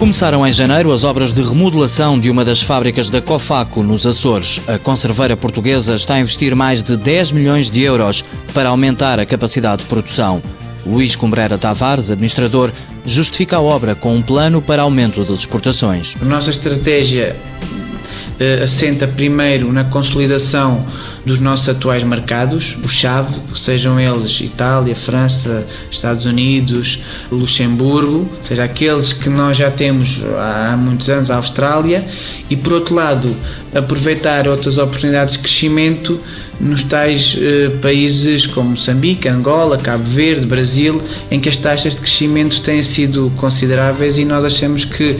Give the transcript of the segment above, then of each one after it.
Começaram em janeiro as obras de remodelação de uma das fábricas da Cofaco, nos Açores. A conserveira portuguesa está a investir mais de 10 milhões de euros para aumentar a capacidade de produção. Luís Cumbreira Tavares, administrador, justifica a obra com um plano para aumento das exportações. A nossa estratégia assenta primeiro na consolidação dos nossos atuais mercados, o chave, sejam eles Itália, França, Estados Unidos, Luxemburgo, seja aqueles que nós já temos há muitos anos, a Austrália, e por outro lado, aproveitar outras oportunidades de crescimento nos tais uh, países como Moçambique, Angola, Cabo Verde, Brasil, em que as taxas de crescimento têm sido consideráveis e nós achamos que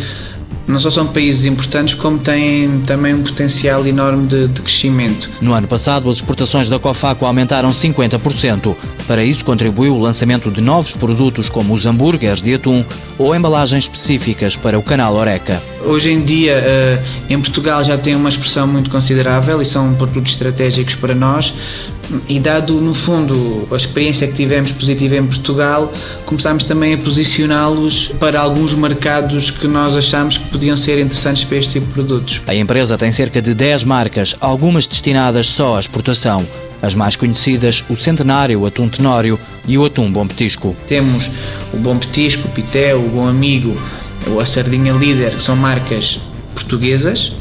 não só são países importantes, como têm também um potencial enorme de, de crescimento. No ano passado, as exportações da Cofaco aumentaram 50%. Para isso, contribuiu o lançamento de novos produtos como os hambúrgueres de atum ou embalagens específicas para o canal Oreca. Hoje em dia, eh, em Portugal, já tem uma expressão muito considerável e são produtos estratégicos para nós. E dado, no fundo, a experiência que tivemos positiva em Portugal, começámos também a posicioná-los para alguns mercados que nós achamos que podiam ser interessantes para este tipo de produtos. A empresa tem cerca de 10 marcas, algumas destinadas só à exportação. As mais conhecidas, o Centenário, o Atum Tenório e o Atum Bom Petisco. Temos o Bom Petisco, o Pitel, o Bom Amigo, a Sardinha Líder, que são marcas portuguesas,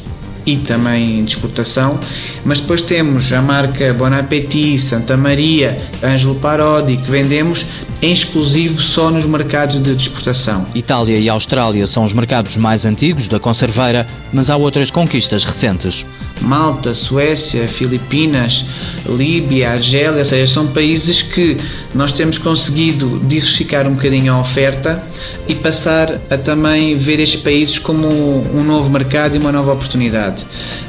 e também de exportação, mas depois temos a marca Bon Appetit, Santa Maria, Ângelo Parodi, que vendemos em exclusivo só nos mercados de exportação. Itália e Austrália são os mercados mais antigos da conserveira, mas há outras conquistas recentes. Malta, Suécia, Filipinas, Líbia, Argélia, ou seja, são países que nós temos conseguido diversificar um bocadinho a oferta e passar a também ver estes países como um novo mercado e uma nova oportunidade.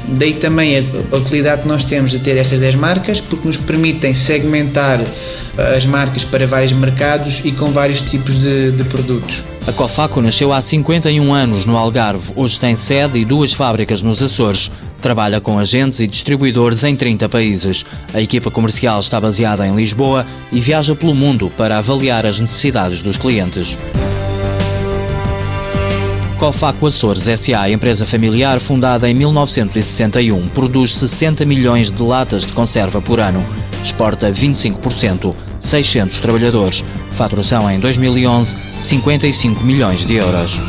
Daí também a utilidade que nós temos de ter estas 10 marcas, porque nos permitem segmentar eh, as marcas para vários mercados e com vários tipos de, de produtos. A Cofaco nasceu há 51 anos no Algarve, hoje tem sede e duas fábricas nos Açores. Trabalha com agentes e distribuidores em 30 países. A equipa comercial está baseada em Lisboa e viaja pelo mundo para avaliar as necessidades dos clientes. Cofaco Açores SA, empresa familiar fundada em 1961, produz 60 milhões de latas de conserva por ano. Exporta 25%, 600 trabalhadores. Faturação em 2011, 55 milhões de euros.